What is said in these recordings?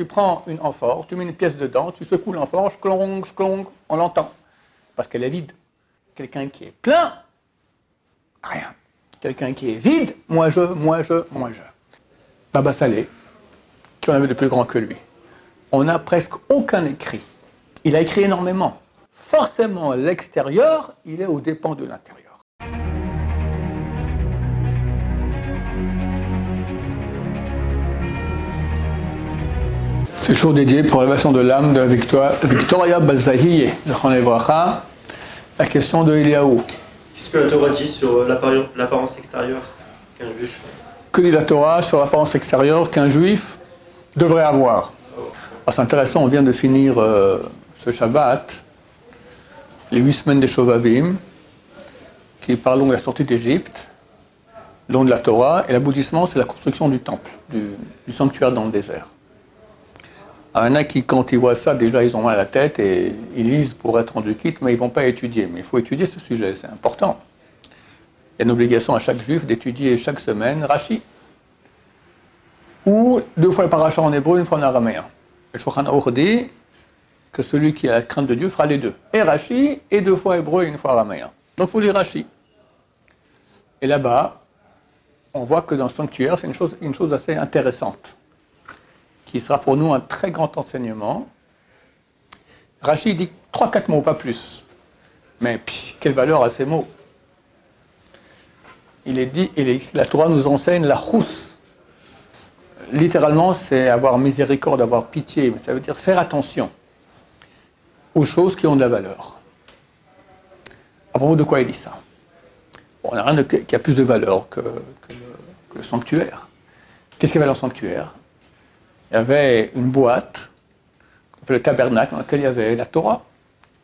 Tu prends une amphore, tu mets une pièce dedans, tu secoues l'amphore, clong, clong, on l'entend. Parce qu'elle est vide. Quelqu'un qui est plein, rien. Quelqu'un qui est vide, moi je, moi je, moi je. Baba Salé, qui en avait de plus grand que lui. On n'a presque aucun écrit. Il a écrit énormément. Forcément, l'extérieur, il est aux dépens de l'intérieur. Le jour dédié pour l'élévation de l'âme de Victoria, Balzahiye, la question de Eliaou. Qu'est-ce que la Torah dit sur l'apparence extérieure qu'un juif Que dit la Torah sur l'apparence extérieure qu'un juif devrait avoir ah, C'est intéressant, on vient de finir euh, ce Shabbat, les huit semaines des Shovavim, qui parlent de la sortie d'Égypte, long de la Torah, et l'aboutissement, c'est la construction du temple, du sanctuaire dans le désert. Il y en a qui, quand ils voient ça, déjà, ils ont mal à la tête et ils lisent pour être rendu quitte, mais ils ne vont pas étudier. Mais il faut étudier ce sujet, c'est important. Il y a une obligation à chaque juif d'étudier chaque semaine Rashi. Ou deux fois le paracha en hébreu, une fois en araméen. Le Shulchan dit que celui qui a la crainte de Dieu fera les deux. Et Rashi, et deux fois hébreu et une fois araméen. Donc il faut lire Rashi. Et là-bas, on voit que dans le sanctuaire, c'est une chose, une chose assez intéressante qui sera pour nous un très grand enseignement. Rachid dit trois, quatre mots, pas plus. Mais quelle valeur à ces mots Il est dit, et la Torah nous enseigne la rousse. Littéralement, c'est avoir miséricorde, avoir pitié, mais ça veut dire faire attention aux choses qui ont de la valeur. À propos de quoi il dit ça? On n'a rien qui a plus de valeur que, le sanctuaire. Qu'est-ce avait dans le sanctuaire? Il y avait une boîte, le tabernacle, dans laquelle il y avait la Torah,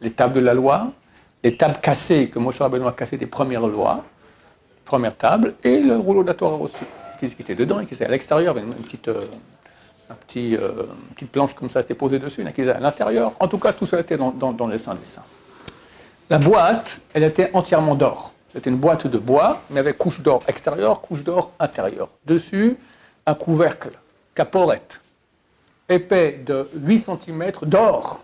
les tables de la loi, les tables cassées que Moshe Rabbeinu a cassées des premières lois, premières tables, et le rouleau de la Torah aussi, qui, était dedans et qui était à l'extérieur, une, petite, euh, petit, euh, petite planche comme ça, c'était posé dessus, une qui à l'intérieur. En tout cas, tout ça était dans, dans, les saints des saints. La boîte, elle était entièrement d'or. C'était une boîte de bois, mais avec couche d'or extérieure, couche d'or intérieure. Dessus, un couvercle, caporette, épais de 8 cm d'or.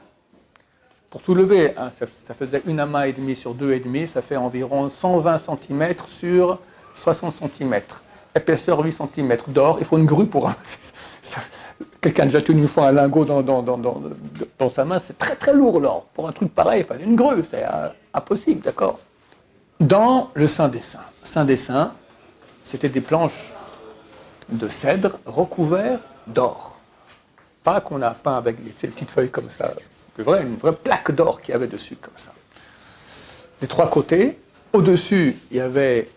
Pour soulever, hein, ça, faisait une amas et demi sur deux et demi, ça fait environ 120 cm sur 60 cm. Épaisseur 8 cm d'or, il faut une grue pour... Quelqu'un déjà tenu une fois un lingot dans, dans, dans, sa main, c'est très très lourd l'or. Pour un truc pareil, il fallait une grue, c'est euh, impossible, d'accord? Dans le Saint des Saints, Saint des Saints, c'était des planches de cèdre recouvertes d'or. Pas qu'on a peint avec des petites feuilles comme ça. C'est vrai, une vraie plaque d'or qu'il y avait dessus, comme ça. Des trois côtés. Au-dessus, il y avait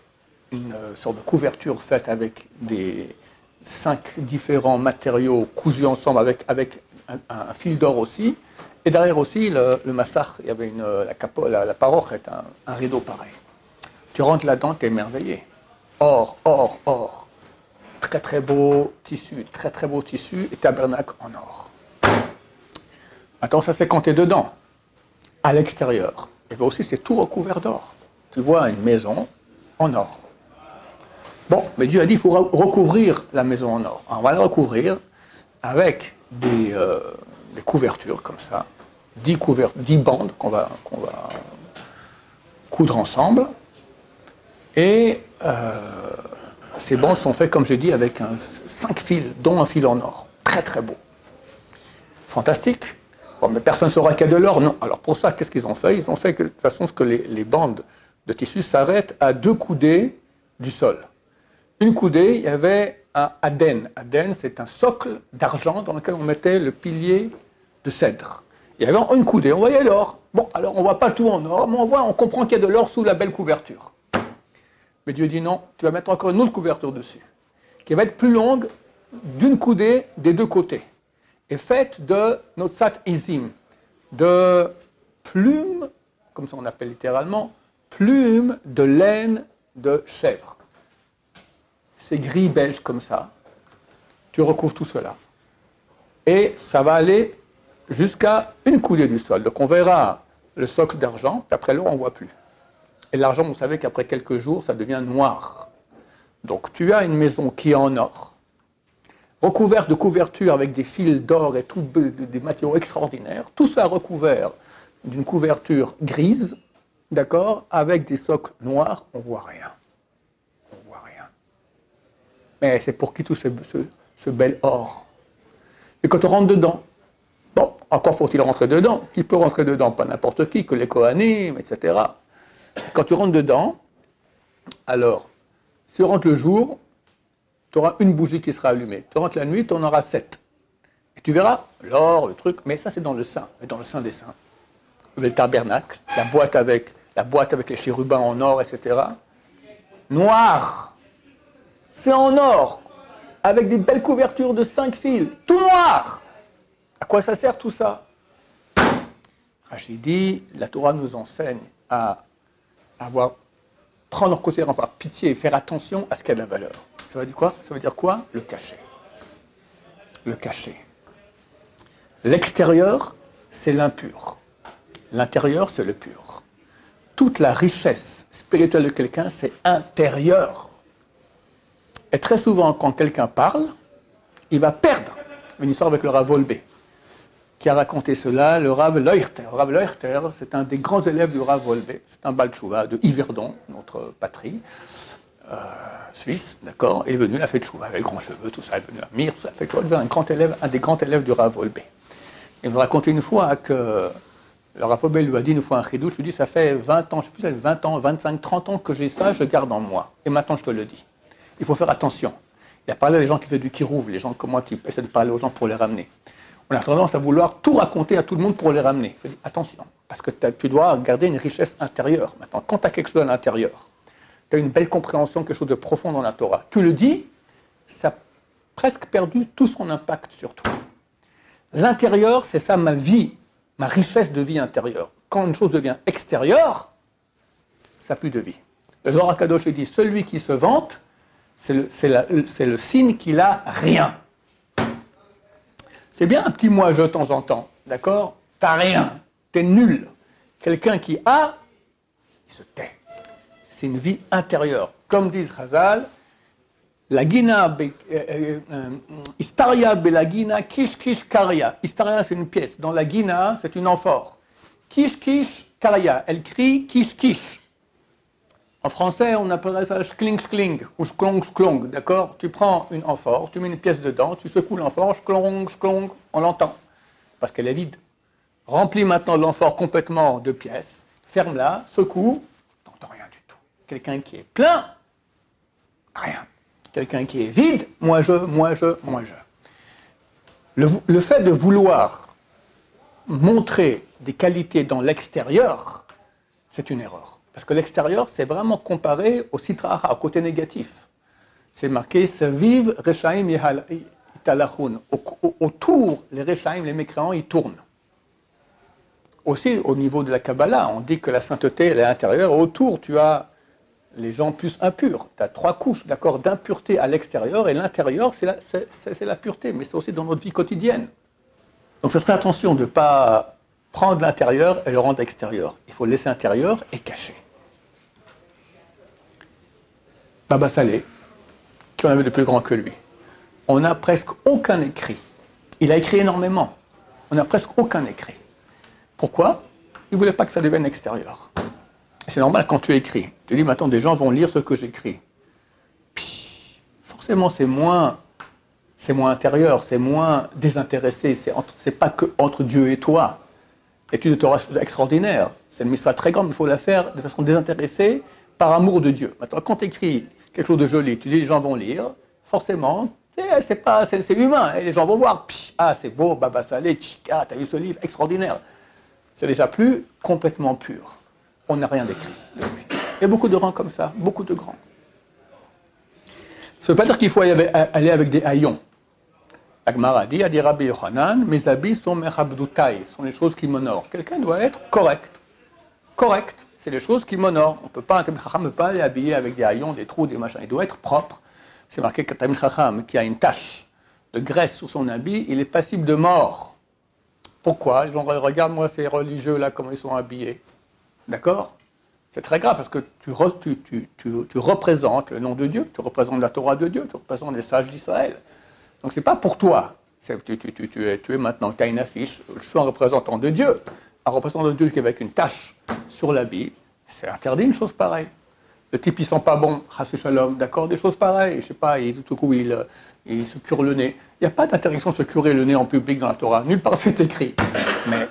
une euh, sorte de couverture faite avec des cinq différents matériaux cousus ensemble avec, un, fil d'or aussi. Et derrière aussi, le, massacre, il y avait une, euh, la, capo, la, paroche est un, un, rideau pareil. Tu rentres là-dedans, tu es émerveillé. Or, or, or très très beau tissu, très très beau tissu et tabernacle en or. Maintenant, ça c'est quand tu es dedans. À l'extérieur, et aussi c'est tout recouvert d'or. Tu vois une maison en or. Bon, mais Dieu a dit qu'il faut recouvrir la maison en or. on va la recouvrir avec des, euh, couvertures comme ça, 10, bandes qu'on va, qu'on va coudre ensemble. Et euh, ces bandes sont faites, comme je dis, avec un, cinq fils, dont un fil en or. Très très beau. Fantastique. Bon, mais personne ne saura qu'il y a de l'or. Non. Alors pour ça, qu'est-ce qu'ils ont fait? Ils ont fait de toute façon que les, bandes de tissu s'arrêtent à deux coudées du sol. Une coudée, il y avait un aden. Aden, c'est un socle d'argent dans lequel on mettait le pilier de cèdre. Il y avait une coudée, on voyait l'or. Bon, alors on ne voit pas tout en or, mais on voit, on comprend qu'il y a de l'or sous la belle couverture. Mais Dieu dit non, tu vas mettre encore une autre couverture dessus, qui va être plus longue d'une coudée des deux côtés, et faite de notsat izim, de plumes, comme ça on appelle littéralement, plumes de laine de chèvre. C'est gris beige comme ça. Tu recouvres tout cela. Et ça va aller jusqu'à une coudée du sol. Donc on verra le socle d'argent, puis après l'eau, on ne voit plus. Et l'argent, vous savez qu'après quelques jours, ça devient noir. Donc tu as une maison qui est en or, recouverte de couvertures avec des fils d'or et tout, des matériaux extraordinaires, tout ça recouvert d'une couverture grise, d'accord, avec des socles noirs, on voit rien. On voit rien. Mais c'est pour qui tout ce, ce, bel or? Et quand on rentre dedans, bon, encore faut-il rentrer dedans? Qui peut rentrer dedans? Pas n'importe qui, que les Kohanim, etc. quand tu rentres dedans, alors, si tu rentres le jour, tu auras une bougie qui sera allumée. Tu rentres la nuit, tu en auras sept. Et tu verras l'or, le truc, mais ça c'est dans le sein, dans le sein des saints. Le tabernacle, la boîte avec, la boîte avec les chérubins en or, etc. Noir. C'est en or, avec des belles couvertures de cinq fils, tout noir. À quoi ça sert tout ça? Rachid dit, la Torah nous enseigne à avoir, prendre en considération, avoir pitié et faire attention à ce qui a de la valeur. Ça veut dire quoi? Ça veut dire quoi? Le cachet. Le cachet. L'extérieur, c'est l'impur. L'intérieur, c'est le pur. Toute la richesse spirituelle de quelqu'un, c'est intérieur. Et très souvent, quand quelqu'un parle, il va perdre. Une histoire avec le Rav Volbe, qui a raconté cela, le Rav Leuchter. Le Rav Leuchter, c'est un des grands élèves du Rav Volbe. C'est un Balchouva de Yverdon, notre patrie. Euh, suisse, d'accord, est venu, il a fait chouva, avec grands cheveux, tout ça, il est venu à Mir, tout ça, fait chouva, il un grand élève, un des grands élèves du Rav Olbe. Il me racontait une fois que le Rav Olbe lui a dit une fois un chidou, je lui dit, ça fait 20 ans, je sais plus, 20 ans, 25, 30 ans que j'ai ça, je garde en moi. Et maintenant, je te le dis. Il faut faire attention. Il a parlé à des gens qui faisaient du kirouv, les gens comme moi qui essaient de parler aux gens pour les ramener. On a tendance à vouloir tout raconter à tout le monde pour les ramener. attention, parce que tu dois garder une richesse intérieure. Maintenant, quand tu as quelque chose à l'intérieur, tu as une belle compréhension, quelque chose de profond dans la Torah. Tu le dis, ça a presque perdu tout son impact sur toi. L'intérieur, c'est ça ma vie, ma richesse de vie intérieure. Quand une chose devient extérieure, ça n'a plus de vie. Le Zohar Kadosh dit celui qui se vante, c'est le, le, signe qu'il a rien. C'est bien un petit moi-je de temps en temps, d'accord? T'as rien, t'es nul. Quelqu'un qui a, il se tait c'est une vie intérieure. Comme dit Chazal, la Gina, euh, euh, euh, Istaria Belagina, Kish Kish Karia. Istaria, c'est une pièce. Dans la Gina, c'est une amphore. Kish Kish Karia. Elle crie Kish Kish. En français, on appellerait ça skling skling ou sklong sklong, d'accord? Tu prends une amphore, tu mets une pièce dedans, tu secoues l'amphore, sklong sklong, on l'entend, parce qu'elle est vide. Remplis maintenant l'amphore complètement de pièces, ferme-la, secoue, Quelqu'un qui est plein, rien. Quelqu'un qui est vide, moi je, moi je, moi je. Le, fait de vouloir montrer des qualités dans l'extérieur, c'est une erreur. Parce que l'extérieur, c'est vraiment comparé au citra, au côté négatif. C'est marqué vive Rechaim Italachun. Autour, les Rechaim, les mécréants, ils tournent. Aussi, au niveau de la Kabbalah, on dit que la sainteté, elle est intérieure. Autour, tu as les gens plus impurs. Tu as trois couches, d'accord, d'impureté à l'extérieur et l'intérieur, c'est la, pureté, mais c'est aussi dans notre vie quotidienne. Donc, ce serait attention de ne pas prendre l'intérieur et le rendre extérieur. Il faut laisser intérieur et cacher. Baba Salé, qui en avait de plus grand que lui, on n'a presque aucun écrit. Il a écrit énormément. On n'a presque aucun écrit. Pourquoi? Il ne voulait pas que ça devienne extérieur. C'est normal quand tu écris. Tu dis, maintenant, des gens vont lire ce que j'écris. Forcément, c'est moins, c'est moins intérieur, c'est moins désintéressé. C'est, c'est pas que entre Dieu et toi. L'étude de Torah, c'est extraordinaire. C'est une mission très grande, il faut la faire de façon désintéressée, par amour de Dieu. Maintenant, quand tu écris quelque chose de joli, tu dis, les gens vont lire, forcément, c'est, pas, c'est, humain. Et les gens vont voir, ah, c'est beau, Baba Salé, ah, t'as vu ce livre, extraordinaire. C'est déjà plus complètement pur on n'a rien d'écrit Il y a beaucoup de rangs comme ça, beaucoup de grands. Ça ne veut pas dire qu'il faut aller avec des haillons. Agmara dit, a dit Rabbi Yochanan, mes habits sont merabdoutai, sont les choses qui m'honorent. Quelqu'un doit être correct. Correct, c'est les choses qui m'honorent. On peut pas, un Chacham ne peut pas aller habiller avec des haillons, des trous, des machins. Il doit être propre. C'est marqué qu'un Chacham qui a une tache de graisse sur son habit, il est passible de mort. Pourquoi? Les gens regardent, moi, ces religieux là, comment ils sont habillés. D'accord? C'est très grave parce que tu, représentes le nom de Dieu, tu représentes la Torah de Dieu, tu représentes les sages d'Israël. Donc c'est pas pour toi. Tu, es, tu es maintenant, tu as une affiche, je suis un représentant de Dieu. Un représentant de Dieu qui avec une tache sur l'habit, c'est interdit une chose pareille. Le type, il sent pas bon, shalom, d'accord, des choses pareilles. Je sais pas, il, tout coup, il, il se cure le nez. Il n'y a pas d'interdiction de se curer le nez en public dans la Torah. Nulle part c'est écrit. Mais,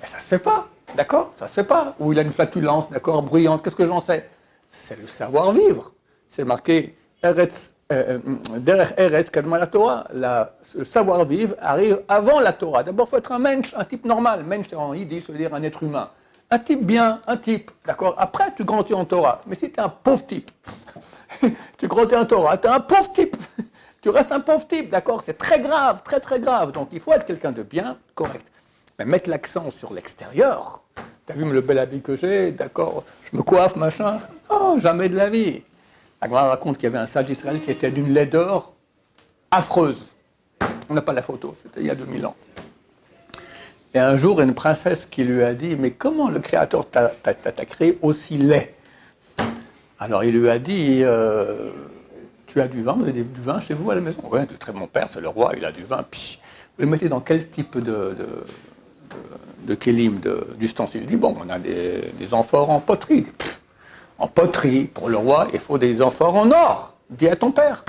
mais ça se fait pas, d'accord Ça se fait pas. Ou il a une flatulence, d'accord, bruyante, qu'est-ce que j'en sais? C'est le savoir-vivre. C'est marqué Eretz euh, euh, derrière Eretz, Kadma la Torah, le savoir-vivre arrive avant la Torah. D'abord, il faut être un mensch, un type normal. Mensch, en yiddish, ça veut dire un être humain. Un type bien, un type, d'accord? Après, tu grandis en Torah. Mais si tu es un pauvre type, tu grandis en Torah, tu es un pauvre type. tu restes un pauvre type, d'accord? C'est très grave, très très grave. Donc, il faut être quelqu'un de bien, correct. Mais mettre l'accent sur l'extérieur. Tu as vu le bel habit que j'ai, d'accord? Je me coiffe, machin. Non, jamais de la vie. Agmara raconte qu'il y avait un sage d'Israël qui était d'une laideur affreuse. On n'a pas la photo, c'était il y a 2000 ans. Et un jour, une princesse qui lui a dit Mais comment le Créateur t'a créé aussi laid? Alors il lui a dit euh, Tu as du vin Vous avez du vin chez vous à la maison? Oui, de très bon père, c'est le roi, il a du vin. Vous le mettez dans quel type de, de, de, kélim, d'ustensile Il dit Bon, on a des amphores en poterie en poterie. Pour le roi, il faut des amphores en or. Dis à ton père.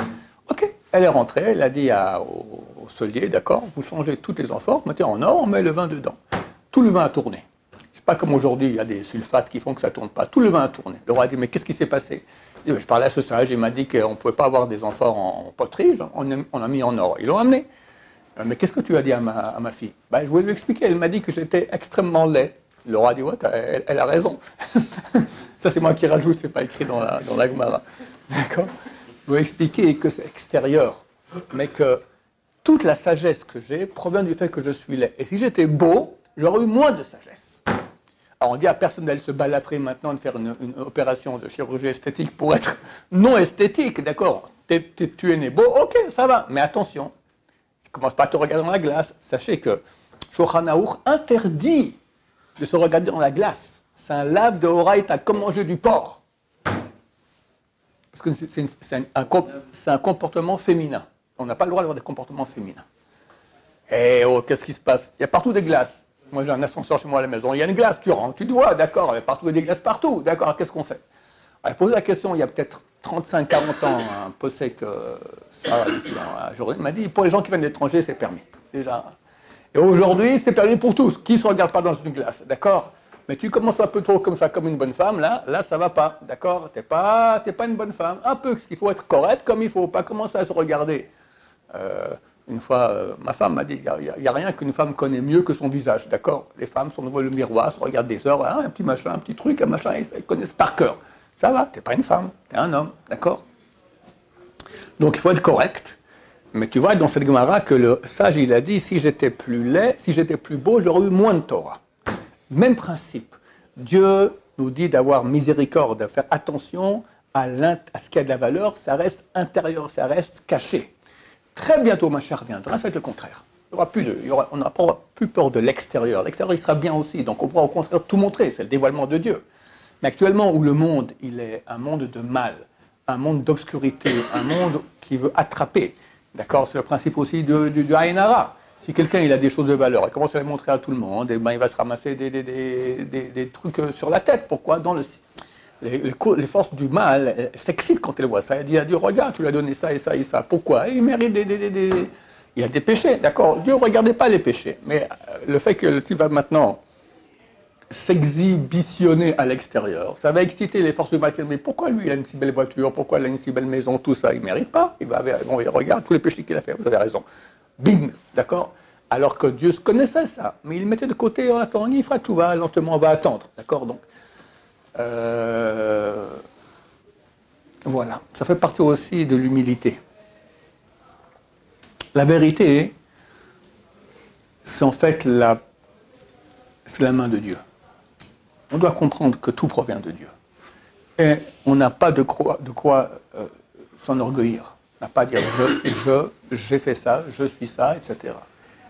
Ok. Elle est rentrée, elle a dit au, solier, d'accord, vous changez toutes les amphores, mettez en or, on met le vin dedans. Tout le vin a tourné. C'est pas comme aujourd'hui, il y a des sulfates qui font que ça tourne pas. Tout le vin a tourné. Le roi a dit, mais qu'est-ce qui s'est passé? Je parlais à ce sage, il m'a dit qu'on ne pouvait pas avoir des amphores en, poterie, on, a mis en or. Ils l'ont amené. Euh, mais qu'est-ce que tu as dit à ma, fille? Ben, Je voulais lui expliquer. Elle m'a dit que j'étais extrêmement laid. Le dit, ouais, elle, a raison. Ça, c'est moi qui rajoute, c'est pas écrit dans la, dans la Gemara. D'accord? Expliquer que c'est extérieur, mais que toute la sagesse que j'ai provient du fait que je suis laid. Et si j'étais beau, j'aurais eu moins de sagesse. Alors on dit à personne d'aller se balafrer maintenant, de faire une, opération de chirurgie esthétique pour être non esthétique, d'accord? Tu es né beau, ok, ça va, mais attention, commence pas à te regarder dans la glace. Sachez que Shochan interdit de se regarder dans la glace c'est un lave de Horaïta, comme manger du porc. Parce que c'est un, comportement féminin. On n'a pas le droit d'avoir des comportements féminins. Eh oh, qu'est-ce qui se passe? Il y a partout des glaces. Moi, j'ai un ascenseur chez moi à la maison. Il y a une glace, tu rentres, tu te vois, d'accord, il y a partout des glaces partout, d'accord, qu'est-ce qu'on fait? Elle pose la question il y a peut-être 35-40 ans, un possèque que ça, ici dans la journée, m'a dit pour les gens qui viennent de l'étranger, c'est permis. Déjà. Et aujourd'hui, c'est permis pour tous. Qui ne se regarde pas dans une glace, d'accord? Mais tu commences un peu trop comme ça, comme une bonne femme, là, là, ça va pas, d'accord? T'es pas, pas une bonne femme. Un peu, il faut être correct comme il faut, pas commencer à se regarder. Euh, une fois, euh, ma femme m'a dit, il n'y a, rien qu'une femme connaît mieux que son visage, d'accord? Les femmes sont devant le miroir, se regardent des heures, hein, un petit machin, un petit truc, un machin, ils, connaissent par cœur. Ça va, t'es pas une femme, t'es un homme, d'accord? Donc il faut être correct. Mais tu vois dans cette Gemara que le sage, il a dit, si j'étais plus laid, si j'étais plus beau, j'aurais eu moins de Torah. Même principe. Dieu nous dit d'avoir miséricorde, de faire attention à, ce qui a de la valeur, ça reste intérieur, ça reste caché. Très bientôt, ma chère viendra, ça va être le contraire. on n'aura plus peur de l'extérieur. L'extérieur, il sera bien aussi. Donc, on pourra au contraire tout montrer. C'est le dévoilement de Dieu. Mais actuellement, où le monde, il est un monde de mal, un monde d'obscurité, un monde qui veut attraper. D'accord C'est le principe aussi du, du, si quelqu'un il a des choses de valeur, il commence à les montrer à tout le monde, et eh ben, il va se ramasser des, des, trucs euh, sur la tête. Pourquoi? Dans le, les, les, forces du mal s'excitent quand elles voient ça. Elle dit à Dieu, regarde, tu lui as donné ça et ça et ça. Pourquoi? Il mérite des, Il a des péchés, d'accord? Dieu ne regardait pas les péchés. Mais euh, le fait que tu vas maintenant s'exhibitionner à l'extérieur, ça va exciter les forces du mal. Mais pourquoi lui, il a une si belle voiture? Pourquoi il a une si belle maison? Tout ça, il ne mérite pas. Il va, bon, il regarde tous les péchés qu'il a fait. Vous avez raison. Bim, d'accord? Alors que Dieu connaissait ça, mais il mettait de côté en attendant, il fera va lentement, on va attendre, d'accord? Donc, euh, voilà, ça fait partie aussi de l'humilité. La vérité, c'est en fait la main de Dieu. On doit comprendre que tout provient de Dieu. Et on n'a pas de quoi, euh, s'enorgueillir n'a pas à dire je, je, j'ai fait ça, je suis ça, etc.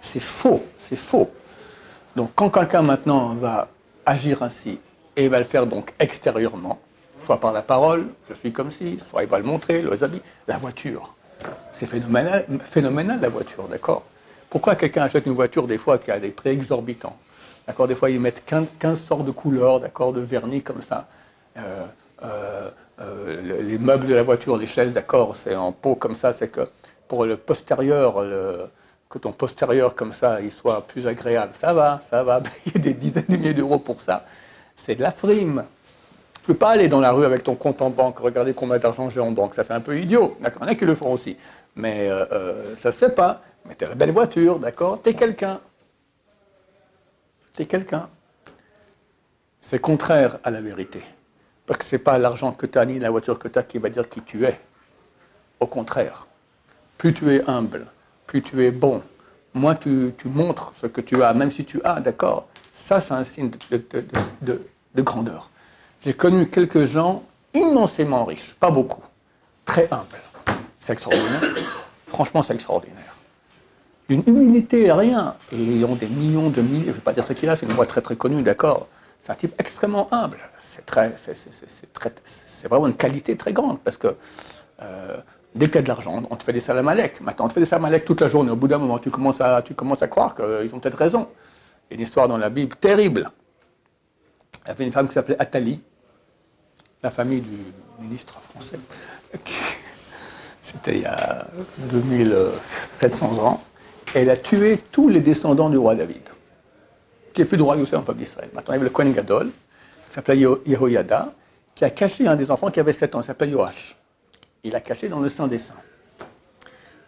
C'est faux, c'est faux. Donc quand quelqu'un maintenant va agir ainsi, et va le faire donc extérieurement, soit par la parole, je suis comme si, soit il va le montrer, les habits, la voiture. C'est phénoménal, phénoménal la voiture, d'accord? Pourquoi quelqu'un achète une voiture des fois qui a des prix exorbitants? D'accord Des fois, ils mettent 15, sortes de couleurs, d'accord, de vernis comme ça. Euh, euh, euh, les meubles de la voiture, les chaises, d'accord, c'est en peau comme ça, c'est que pour le postérieur, que ton postérieur comme ça, il soit plus agréable. Ça va, ça va, payer des dizaines de milliers d'euros pour ça. C'est de la frime. Tu ne peux pas aller dans la rue avec ton compte en banque, regarder combien d'argent j'ai en banque, ça fait un peu idiot. D'accord, il y en a qui le font aussi. Mais ça ne se fait pas. Mais tu as la belle voiture, d'accord, tu es quelqu'un. Quelqu'un. C'est contraire à la vérité. Parce que ce n'est pas l'argent que tu as ni la voiture que tu as qui va dire qui tu es. Au contraire. Plus tu es humble, plus tu es bon, moins tu, montres ce que tu as, même si tu as, d'accord Ça, c'est un signe de grandeur. J'ai connu quelques gens immensément riches, pas beaucoup, très humbles. C'est extraordinaire. Franchement, c'est extraordinaire d'une humilité, rien. Et ont des millions de milliers, je ne vais pas dire ce qu'il a, c'est une voix très très connue, d'accord C'est un type extrêmement humble. C'est très, c'est vraiment une qualité très grande, parce que euh, dès qu'il y a de l'argent, on te fait des salamalek. Maintenant, on te fait des salamalek toute la journée. Au bout d'un moment, tu commences à, tu commences à croire qu'ils ont peut-être raison. Il y a une histoire dans la Bible terrible. Il y avait une femme qui s'appelait Athalie, la famille du ministre français. C'était il y a 2700 ans elle a tué tous les descendants du roi David, qui n'est plus de roi Youssef en peuple d'Israël. Maintenant, il y avait le Kohen Gadol, qui s'appelait Yehoyada, qui a caché un des enfants qui avait 7 ans, il s'appelait Yoash. Il l'a caché dans le sein des saints.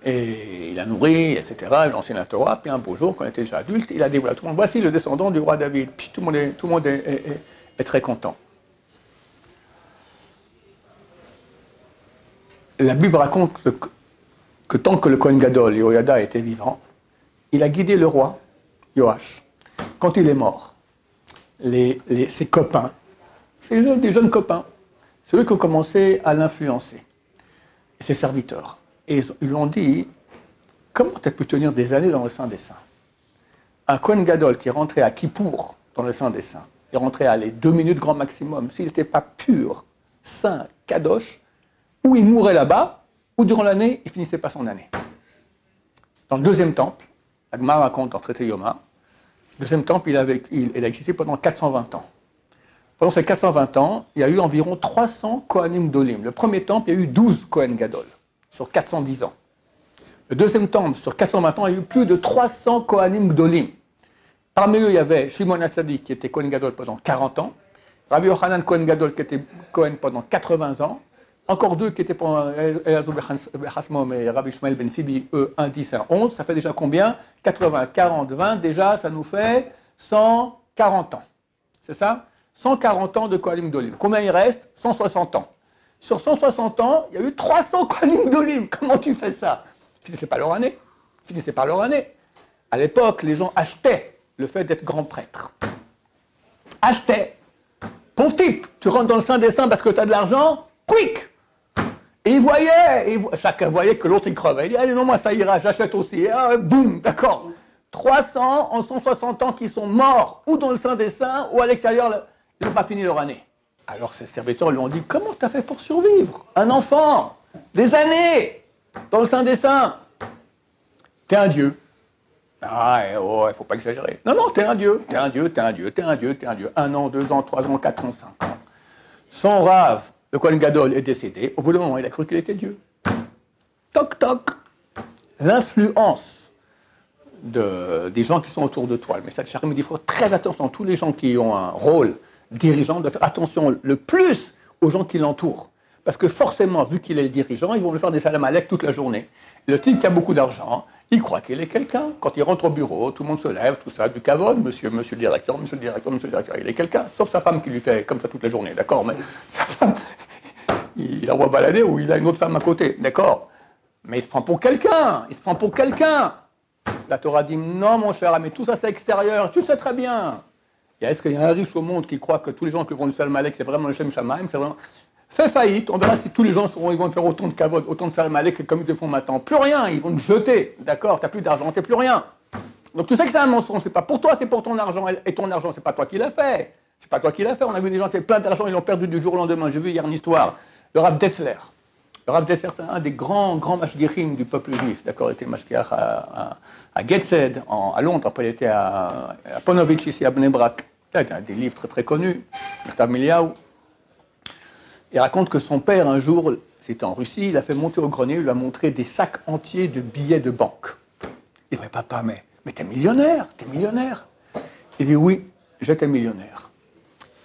Et il a nourri, etc. Il a enseigné la Torah. Puis un beau jour, quand il était déjà adulte, il a dit voilà, tout le monde, voici le descendant du roi David. Puis tout le monde est, tout le monde est, très content. La Bible raconte que, que tant que le Kohen Gadol, Yehoyada, était vivant, il a guidé le roi, Joach. Quand il est mort, ses copains, ses jeunes, des jeunes copains, c'est eux qui ont commencé à l'influencer, ses serviteurs. Et ils, lui ont dit Comment tu as pu tenir des années dans le Saint des Saints? Un Kohen Gadol qui est rentré à Kippour, dans le Saint des Saints, il rentré à les deux minutes grand maximum, s'il n'était pas pur, saint, kadosh, ou il mourait là-bas, ou durant l'année, il finissait pas son année. Dans le deuxième temple, Agma raconte dans traité Yoma, le deuxième temple, il, a existé pendant 420 ans. Pendant ces 420 ans, il y a eu environ 300 Kohanim Dolim. Le premier temple, il y a eu 12 Kohen Gadol sur 410 ans. Le deuxième temple, sur 420 ans, il y a eu plus de 300 Kohanim Dolim. Parmi eux, il y avait Shimon Asadi qui était Kohen Gadol pendant 40 ans, Rabbi Yochanan Kohen Gadol qui était Kohen pendant 80 ans, encore deux qui étaient pour Elazou Bechasmom et Rabbi Shmuel Ben Fibi, eux, 1, 10 et 11. Ça fait déjà combien? 80, 40, 20. Déjà, ça nous fait 140 ans. C'est ça? 140 ans de Kohanim Dolim. Combien il reste? 160 ans. Sur 160 ans, il y a eu 300 Kohanim Dolim. Comment tu fais ça? Finissez pas leur année. Finissez pas leur année. À l'époque, les gens achetaient le fait d'être grand prêtre. Achetaient. Pauvre type, tu rentres dans le Saint des Saints parce que tu as de l'argent, quick et il voyait, et chacun voyait que l'autre il crevait. Il dit, allez, non, moi ça ira, j'achète aussi. Ah, boum, d'accord. 300 en 160 ans qui sont morts, ou dans le sein des saints, ou à l'extérieur, ils n'ont pas fini leur année. Alors ses serviteurs lui ont dit, comment tu as fait pour survivre? Un enfant, des années, dans le sein des saints. T'es un dieu. Ah, il oh, faut pas exagérer. Non, non, t'es un dieu, t'es un dieu, t'es un dieu, t'es un dieu, t'es un dieu. Un an, deux ans, trois ans, quatre ans, cinq ans. Son rave, le Kohen Gadol est décédé, au bout d'un moment, il a cru qu'il était Dieu. Toc, toc. L'influence de, des gens qui sont autour de toi. Le message Charim dit il faut très attention, tous les gens qui ont un rôle dirigeant, de faire attention le plus aux gens qui l'entourent. Parce que forcément, vu qu'il est le dirigeant, ils vont lui faire des salam toute la journée. Le type qui a beaucoup d'argent, il croit qu'il est quelqu'un. Quand il rentre au bureau, tout le monde se lève, tout ça, du cavone, monsieur, monsieur le directeur, monsieur le directeur, monsieur le directeur, il est quelqu'un. Sauf sa femme qui lui fait comme ça toute la journée, d'accord Mais sa femme, il la voit balader ou il a une autre femme à côté, d'accord Mais il se prend pour quelqu'un, il se prend pour quelqu'un. La Torah dit non, mon cher, mais tout ça c'est extérieur, tu sais très bien. Est-ce qu'il y a un riche au monde qui croit que tous les gens qui vont du Salam c'est vraiment le Shem Shamaim, c'est vraiment Fais faillite, on verra si tous les gens seront, ils vont faire autant de cavodes, autant de faire malek comme ils te font maintenant. Plus rien, ils vont te jeter, d'accord T'as plus d'argent, t'as plus rien. Donc tu sais que c'est un mensonge, c'est pas pour toi, c'est pour ton argent. Et ton argent, c'est pas toi qui l'as fait. C'est pas toi qui l'as fait. On a vu des gens qui avaient plein d'argent, ils l'ont perdu du jour au lendemain. J'ai vu hier une histoire. Le Rav Dessler. Le Rav Desser, c'est un des grands, grands mashgirim du peuple juif. D'accord, il était mashgiach à, à, à Londres. Après, il était à, à Ponovitch, ici à Bnebrak. Il a des livres très, très connus. Gustav Miliaou. Il raconte que son père, un jour, c'était en Russie, il a fait monter au grenier, il lui a montré des sacs entiers de billets de banque. Il dit, mais papa, mais, mais t'es millionnaire, t'es millionnaire. Il dit, oui, j'étais millionnaire.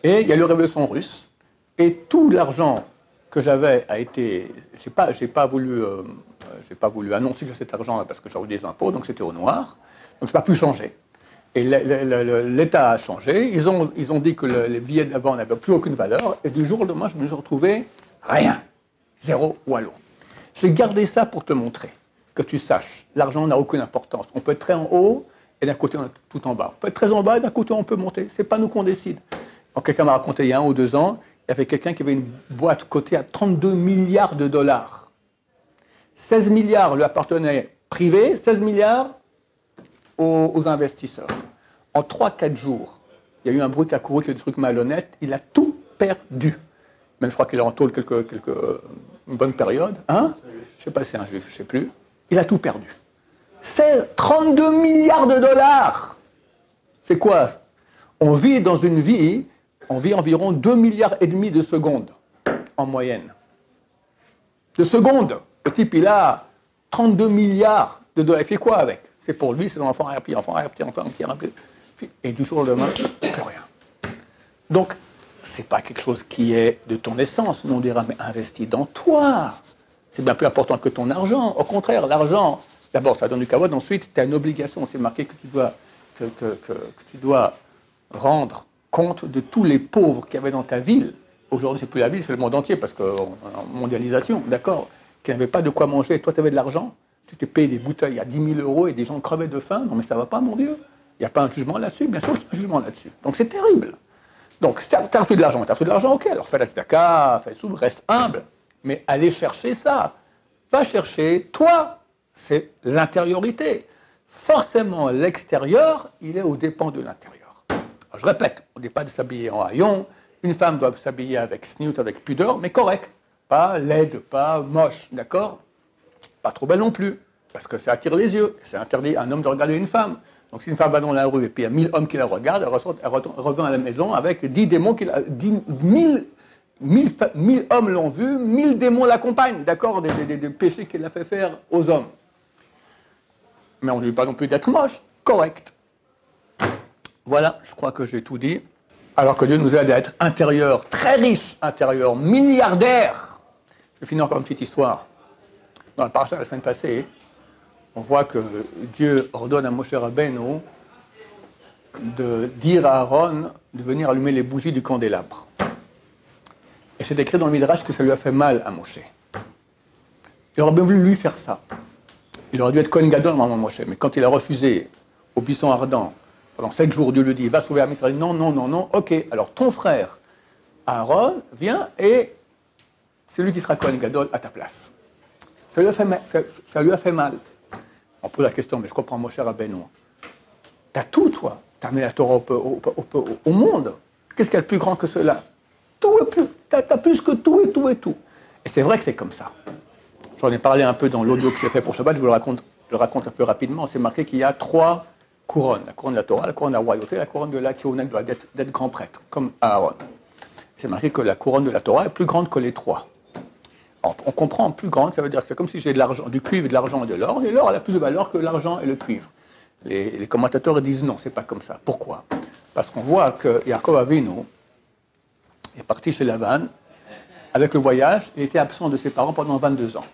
Et il y a eu révolution russe, et tout l'argent que j'avais a été. Je n'ai pas, pas, voulu, euh, j'ai pas voulu annoncer que cet argent parce que j'avais des impôts, donc c'était au noir. Donc je n'ai pas pu changer. Et l'État a changé. Ils ont, ils ont dit que les billets d'avant n'avaient plus aucune valeur. Et du jour au lendemain, je me suis retrouvé rien. Zéro l'eau. J'ai gardé ça pour te montrer que tu saches. L'argent n'a aucune importance. On peut être très en haut et d'un côté, on est tout en bas. On peut être très en bas et d'un côté, on peut monter. Ce n'est pas nous qu'on décide. Quelqu'un m'a raconté il y a un ou deux ans, il y avait quelqu'un qui avait une boîte cotée à 32 milliards de dollars. 16 milliards lui appartenaient privés, 16 milliards aux, investisseurs. En 3-4 jours, il y a eu un bruit qui a couru, qui des trucs malhonnêtes, il a tout perdu. Même je crois qu'il est en tôle quelques, quelques, une bonne période. Hein? Je ne sais pas si c'est un juif, je ne sais plus. Il a tout perdu. C'est 32 milliards de dollars. C'est quoi? On vit dans une vie on vit environ 2 milliards et demi de secondes en moyenne. De secondes. Le type, il a 32 milliards de dollars. Il fait quoi avec? C'est pour lui, c'est son enfant, puis enfant, puis enfant, puis enfant. Et du jour au lendemain, plus rien. Donc, c'est pas quelque chose qui est de ton essence. On dira, mais investis dans toi. C'est bien plus important que ton argent. Au contraire, l'argent, d'abord, ça donne du kavod. Ensuite, tu as une obligation. C'est marqué que tu dois, que, tu dois rendre compte de tous les pauvres qu'il y avait dans ta ville. Aujourd'hui, c'est plus la ville, c'est le monde entier, parce que mondialisation, d'accord, qui n'avaient pas de quoi manger. Toi, tu avais de l'argent, tu te payes des bouteilles à 10 000 euros et des gens crevaient de faim. Non, mais ça va pas, mon Dieu. Il n'y a pas un jugement là-dessus. Bien sûr qu'il y a un jugement là-dessus. Donc, c'est terrible. Donc, tu as reçu de l'argent, tu as reçu de l'argent, ok, alors fais la tzedaka, fais tout, reste humble. Mais allez chercher ça. Va chercher, toi, c'est l'intériorité. Forcément, l'extérieur, il est aux dépens de l'intérieur je répète, on ne dit pas de s'habiller en haillon. Une femme doit s'habiller avec snoot, avec pudeur, mais correct. Pas laide, pas moche, d'accord? Pas trop belle non plus, parce que ça attire les yeux. C'est interdit à un homme de regarder une femme. Donc si une femme va dans la rue et puis il y a mille hommes qui la regardent, elle, revient à la maison avec dix démons qui la, hommes l'ont vue, mille démons l'accompagnent, d'accord des, des péchés qu'elle a fait faire aux hommes. Mais on ne lui dit pas non plus d'être moche, correct. Voilà, je crois que j'ai tout dit. Alors que Dieu nous aide à être intérieur, très riche, intérieur, milliardaire. Je vais finir encore une petite histoire. Dans le parachat de la semaine passée, on voit que Dieu ordonne à Moshe Rabbeinu de dire à Aaron de venir allumer les bougies du candélabre. Et c'est écrit dans le Midrash que ça lui a fait mal à Moshe. Il aurait bien voulu lui faire ça. Il aurait dû être Kohen Gadol, maman Moshe, mais quand il a refusé au buisson ardent pendant sept jours, Dieu lui dit, va sauver Israël. Non, non, non, non. Ok, alors ton frère, Aaron, vient et c'est lui qui sera Kohen Gadol à ta place. Ça lui a fait mal. On pose la question, mais je comprends mon cher Tu T'as tout, toi. T'as amené la Torah au, monde. Qu'est-ce qu'il y a de plus grand que cela? Tout le plus. T'as as plus que tout et tout et tout. Et c'est vrai que c'est comme ça. J'en ai parlé un peu dans l'audio que j'ai fait pour Shabbat, je vous le raconte, un peu rapidement. C'est marqué qu'il y a trois couronne, la couronne de la Torah, la couronne de la royauté, la couronne de la doit doit d'être grand prêtre, comme Aaron. C'est marqué que la couronne de la Torah est plus grande que les trois. On comprend plus grande, ça veut dire que c'est comme si j'ai de l'argent, du cuivre, de l'argent et de l'or, et l'or a plus de valeur que l'argent et le cuivre. Les, commentateurs disent non, c'est pas comme ça. Pourquoi? Parce qu'on voit que Yaakov Avinu est parti chez Lavan. Avec le voyage, il était absent de ses parents pendant 22 ans.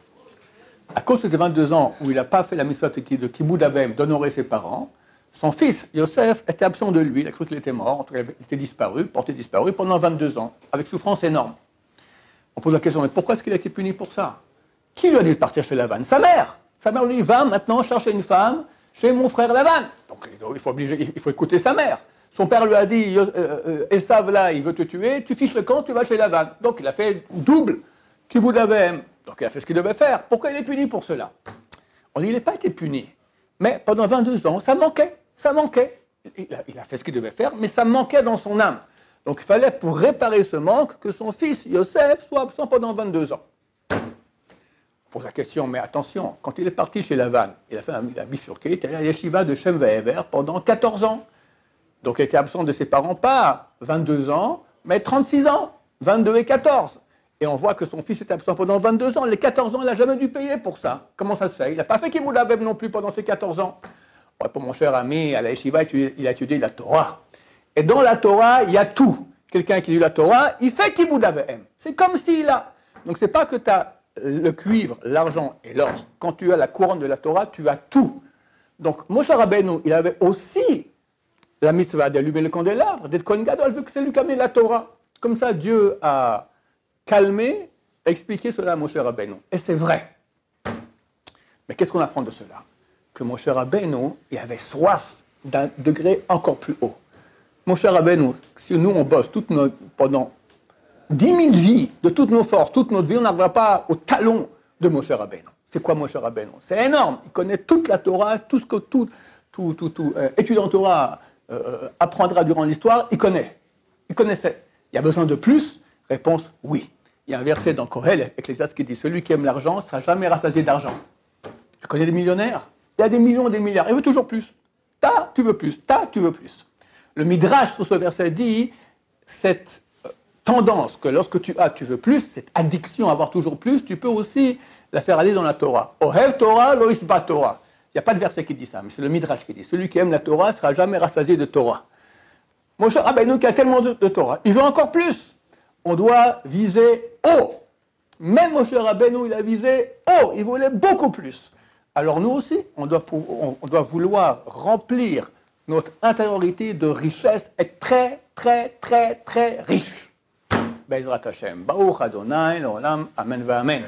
À cause de ces 22 ans où il n'a pas fait la mission de Kiboud Avem d'honorer ses parents, son fils, Yosef, était absent de lui. Il a cru qu'il était mort, en tout cas, il était disparu, porté disparu pendant 22 ans, avec souffrance énorme. On pose la question, mais pourquoi est-ce qu'il a été puni pour ça? Qui lui a dit de partir chez Lavan Sa mère Sa mère lui dit, va maintenant chercher une femme chez mon frère Lavan. Donc il faut, obliger, il faut écouter sa mère. Son père lui a dit, euh, euh, Esav là, il veut te tuer, tu fiches le camp, tu vas chez Lavan. Donc il a fait double Kiboudavem. Donc il a fait ce qu'il devait faire. Pourquoi il est puni pour cela? On dit, il n'a pas été puni. Mais pendant 22 ans, ça manquait ça manquait. Il a, fait ce qu'il devait faire, mais ça manquait dans son âme. Donc il fallait, pour réparer ce manque, que son fils, Yosef, soit absent pendant 22 ans. pose la question, mais attention, quand il est parti chez Lavan, il a fait un, bifurqué, il est allé à Yeshiva de Shem Ve'ever pendant 14 ans. Donc il était absent de ses parents, pas 22 ans, mais 36 ans, 22 et 14. Et on voit que son fils était absent pendant 22 ans. Les 14 ans, il n'a jamais dû payer pour ça. Comment ça se fait? Il n'a pas fait qu'il l'avait non plus pendant ces 14 ans. Pour mon cher ami, à la Yeshiva, il a étudié la Torah. Et dans la Torah, il y a tout. Quelqu'un qui lit la Torah, il fait Kibud Avehem. C'est comme s'il a. Donc c'est pas que tu as le cuivre, l'argent et l'or. Quand tu as la couronne de la Torah, tu as tout. Donc Moshe Rabbeinu, il avait aussi la mitzvah d'allumer le candélabre, d'être Kohen Gadol, vu que c'est lui qui a amené la Torah. Comme ça, Dieu a calmé, expliqué cela à Moshe Rabbeinu. Et c'est vrai. Mais qu'est-ce qu'on apprend de cela? Que Moshe Rabbeinu, il avait soif d'un degré encore plus haut. Moshe Rabbeinu, si nous on bosse toute notre, pendant 10 000 vies, de toutes nos forces, toute notre vie, on n'arrivera pas au talon de Moshe Rabbeinu. C'est quoi Moshe Rabbeinu C'est énorme. Il connaît toute la Torah, tout ce que tout, tout, tout, euh, étudiant Torah euh, apprendra durant l'histoire, il connaît. Il connaissait. Il y a besoin de plus? Réponse oui. Il y a un verset dans Kohel, Ecclésiaste, qui dit Celui qui aime l'argent ne sera jamais rassasié d'argent. Tu connais des millionnaires? Il y a des millions des milliards. Il veut toujours plus. Ta, tu veux plus. Ta, tu veux plus. Le Midrash sur ce verset dit cette euh, tendance que lorsque tu as, tu veux plus, cette addiction à avoir toujours plus, tu peux aussi la faire aller dans la Torah. Ohev Torah, lois Torah. Il n'y a pas de verset qui dit ça, mais c'est le Midrash qui dit Celui qui aime la Torah ne sera jamais rassasié de Torah. Mon cher Rabbeinu qui a tellement de, Torah, il veut encore plus on doit viser haut. Même Moshe Rabbeinu, il a visé haut, il voulait beaucoup plus. Alors nous aussi, on doit vouloir remplir notre intériorité de richesse, être très, très, très, très riche. Bezrat Hashem. Baruch Adonai, l'olam, amen va amen.